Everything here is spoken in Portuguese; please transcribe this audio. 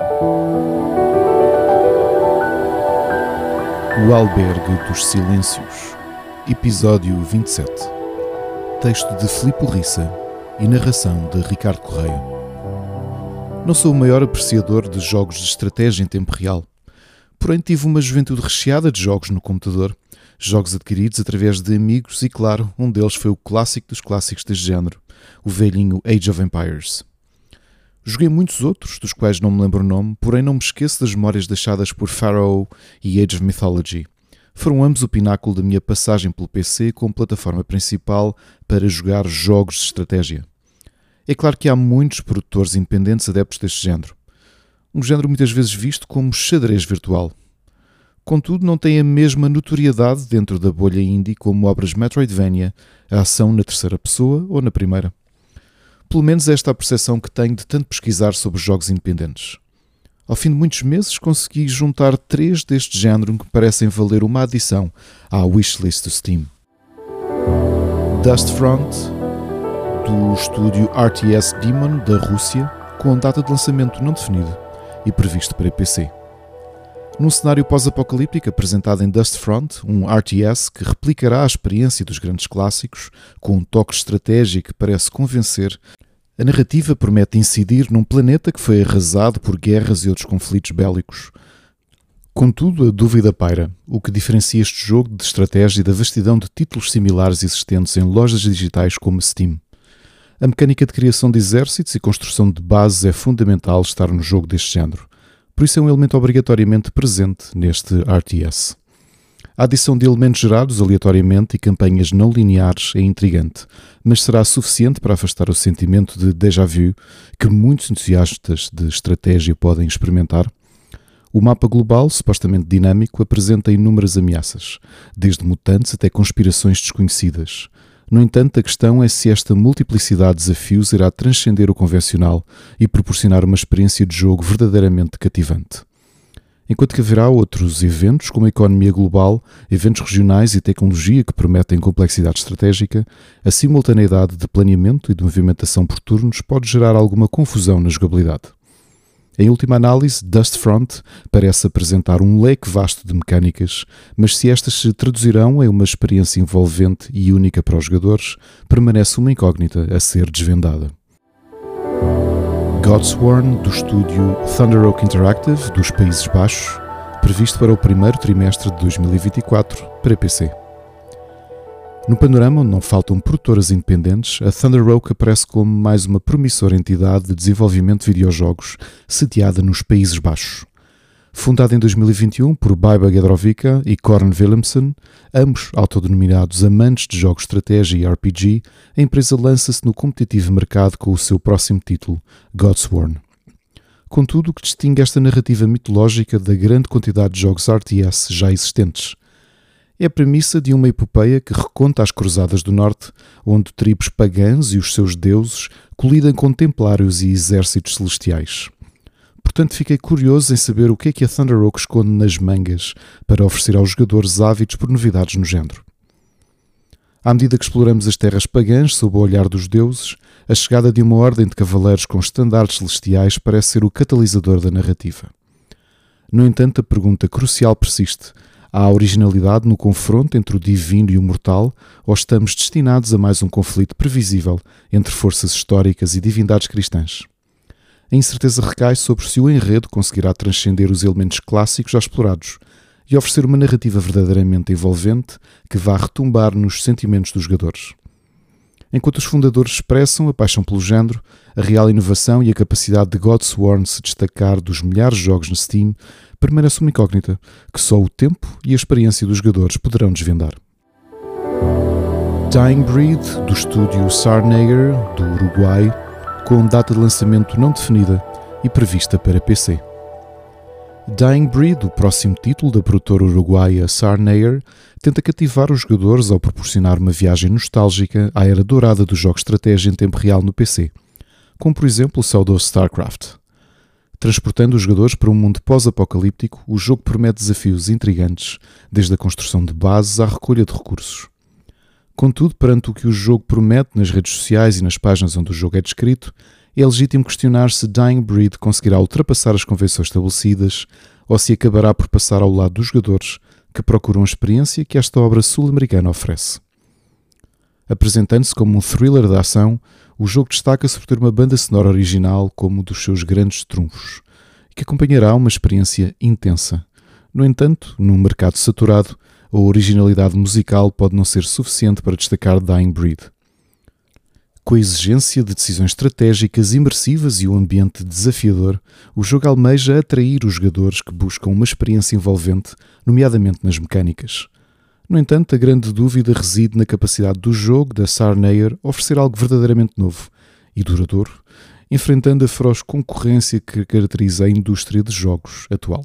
O Albergue dos Silêncios, Episódio 27. Texto de Filipe Rissa e narração de Ricardo Correia. Não sou o maior apreciador de jogos de estratégia em tempo real, porém tive uma juventude recheada de jogos no computador, jogos adquiridos através de amigos e, claro, um deles foi o clássico dos clássicos deste género, o velhinho Age of Empires. Joguei muitos outros, dos quais não me lembro o nome, porém não me esqueço das memórias deixadas por Pharaoh e Age of Mythology. Foram ambos o pináculo da minha passagem pelo PC como plataforma principal para jogar jogos de estratégia. É claro que há muitos produtores independentes adeptos deste género. Um género muitas vezes visto como xadrez virtual. Contudo, não tem a mesma notoriedade dentro da bolha indie como obras Metroidvania, a ação na terceira pessoa ou na primeira. Pelo menos esta é a percepção que tenho de tanto pesquisar sobre jogos independentes. Ao fim de muitos meses consegui juntar três deste género que parecem valer uma adição à wishlist do Steam. Dustfront, do estúdio RTS Demon da Rússia, com data de lançamento não definida e previsto para PC. Num cenário pós-apocalíptico apresentado em Dustfront, um RTS que replicará a experiência dos grandes clássicos, com um toque estratégico que parece convencer, a narrativa promete incidir num planeta que foi arrasado por guerras e outros conflitos bélicos. Contudo, a dúvida paira, o que diferencia este jogo de estratégia da vastidão de títulos similares existentes em lojas digitais como Steam. A mecânica de criação de exércitos e construção de bases é fundamental estar no jogo deste género por isso é um elemento obrigatoriamente presente neste RTS. A adição de elementos gerados aleatoriamente e campanhas não lineares é intrigante, mas será suficiente para afastar o sentimento de déjà vu que muitos entusiastas de estratégia podem experimentar? O mapa global, supostamente dinâmico, apresenta inúmeras ameaças, desde mutantes até conspirações desconhecidas, no entanto, a questão é se esta multiplicidade de desafios irá transcender o convencional e proporcionar uma experiência de jogo verdadeiramente cativante. Enquanto que haverá outros eventos, como a economia global, eventos regionais e tecnologia que prometem complexidade estratégica, a simultaneidade de planeamento e de movimentação por turnos pode gerar alguma confusão na jogabilidade. Em última análise, Dustfront parece apresentar um leque vasto de mecânicas, mas se estas se traduzirão em uma experiência envolvente e única para os jogadores, permanece uma incógnita a ser desvendada. Godsworn, do estúdio Thunder Oak Interactive, dos Países Baixos, previsto para o primeiro trimestre de 2024 para PC. No panorama onde não faltam produtoras independentes, a Thunder Rock aparece como mais uma promissora entidade de desenvolvimento de videojogos sediada nos Países Baixos. Fundada em 2021 por Baiba Gedrovica e Corin Willemsen, ambos autodenominados amantes de jogos de estratégia e RPG, a empresa lança-se no competitivo mercado com o seu próximo título, Godsworn. Contudo, o que distingue esta narrativa mitológica da grande quantidade de jogos RTS já existentes – é a premissa de uma epopeia que reconta as Cruzadas do Norte, onde tribos pagãs e os seus deuses colidem com templários e exércitos celestiais. Portanto, fiquei curioso em saber o que é que a Thunder Oak esconde nas mangas para oferecer aos jogadores ávidos por novidades no género. À medida que exploramos as terras pagãs sob o olhar dos deuses, a chegada de uma ordem de cavaleiros com estandartes celestiais parece ser o catalisador da narrativa. No entanto, a pergunta crucial persiste: Há originalidade no confronto entre o divino e o mortal, ou estamos destinados a mais um conflito previsível entre forças históricas e divindades cristãs? A incerteza recai sobre se o enredo conseguirá transcender os elementos clássicos já explorados e oferecer uma narrativa verdadeiramente envolvente que vá retumbar nos sentimentos dos jogadores. Enquanto os fundadores expressam a paixão pelo género, a real inovação e a capacidade de Godsworn se destacar dos milhares de jogos no Steam permanece uma incógnita que só o tempo e a experiência dos jogadores poderão desvendar. Dying Breed, do estúdio Sarnager, do Uruguai, com data de lançamento não definida e prevista para PC. Dying Breed, o próximo título da produtora uruguaia Sarnayer, tenta cativar os jogadores ao proporcionar uma viagem nostálgica à era dourada dos jogos estratégia em tempo real no PC, como por exemplo o saudoso StarCraft. Transportando os jogadores para um mundo pós-apocalíptico, o jogo promete desafios intrigantes, desde a construção de bases à recolha de recursos. Contudo, perante o que o jogo promete nas redes sociais e nas páginas onde o jogo é descrito, é legítimo questionar se Dying Breed conseguirá ultrapassar as convenções estabelecidas ou se acabará por passar ao lado dos jogadores que procuram a experiência que esta obra sul-americana oferece. Apresentando-se como um thriller de ação, o jogo destaca-se por ter uma banda sonora original como um dos seus grandes trunfos, que acompanhará uma experiência intensa. No entanto, num mercado saturado, a originalidade musical pode não ser suficiente para destacar Dying Breed. Com a exigência de decisões estratégicas imersivas e um ambiente desafiador, o jogo almeja atrair os jogadores que buscam uma experiência envolvente, nomeadamente nas mecânicas. No entanto, a grande dúvida reside na capacidade do jogo da Sarnayer oferecer algo verdadeiramente novo e duradouro, enfrentando a feroz concorrência que caracteriza a indústria de jogos atual.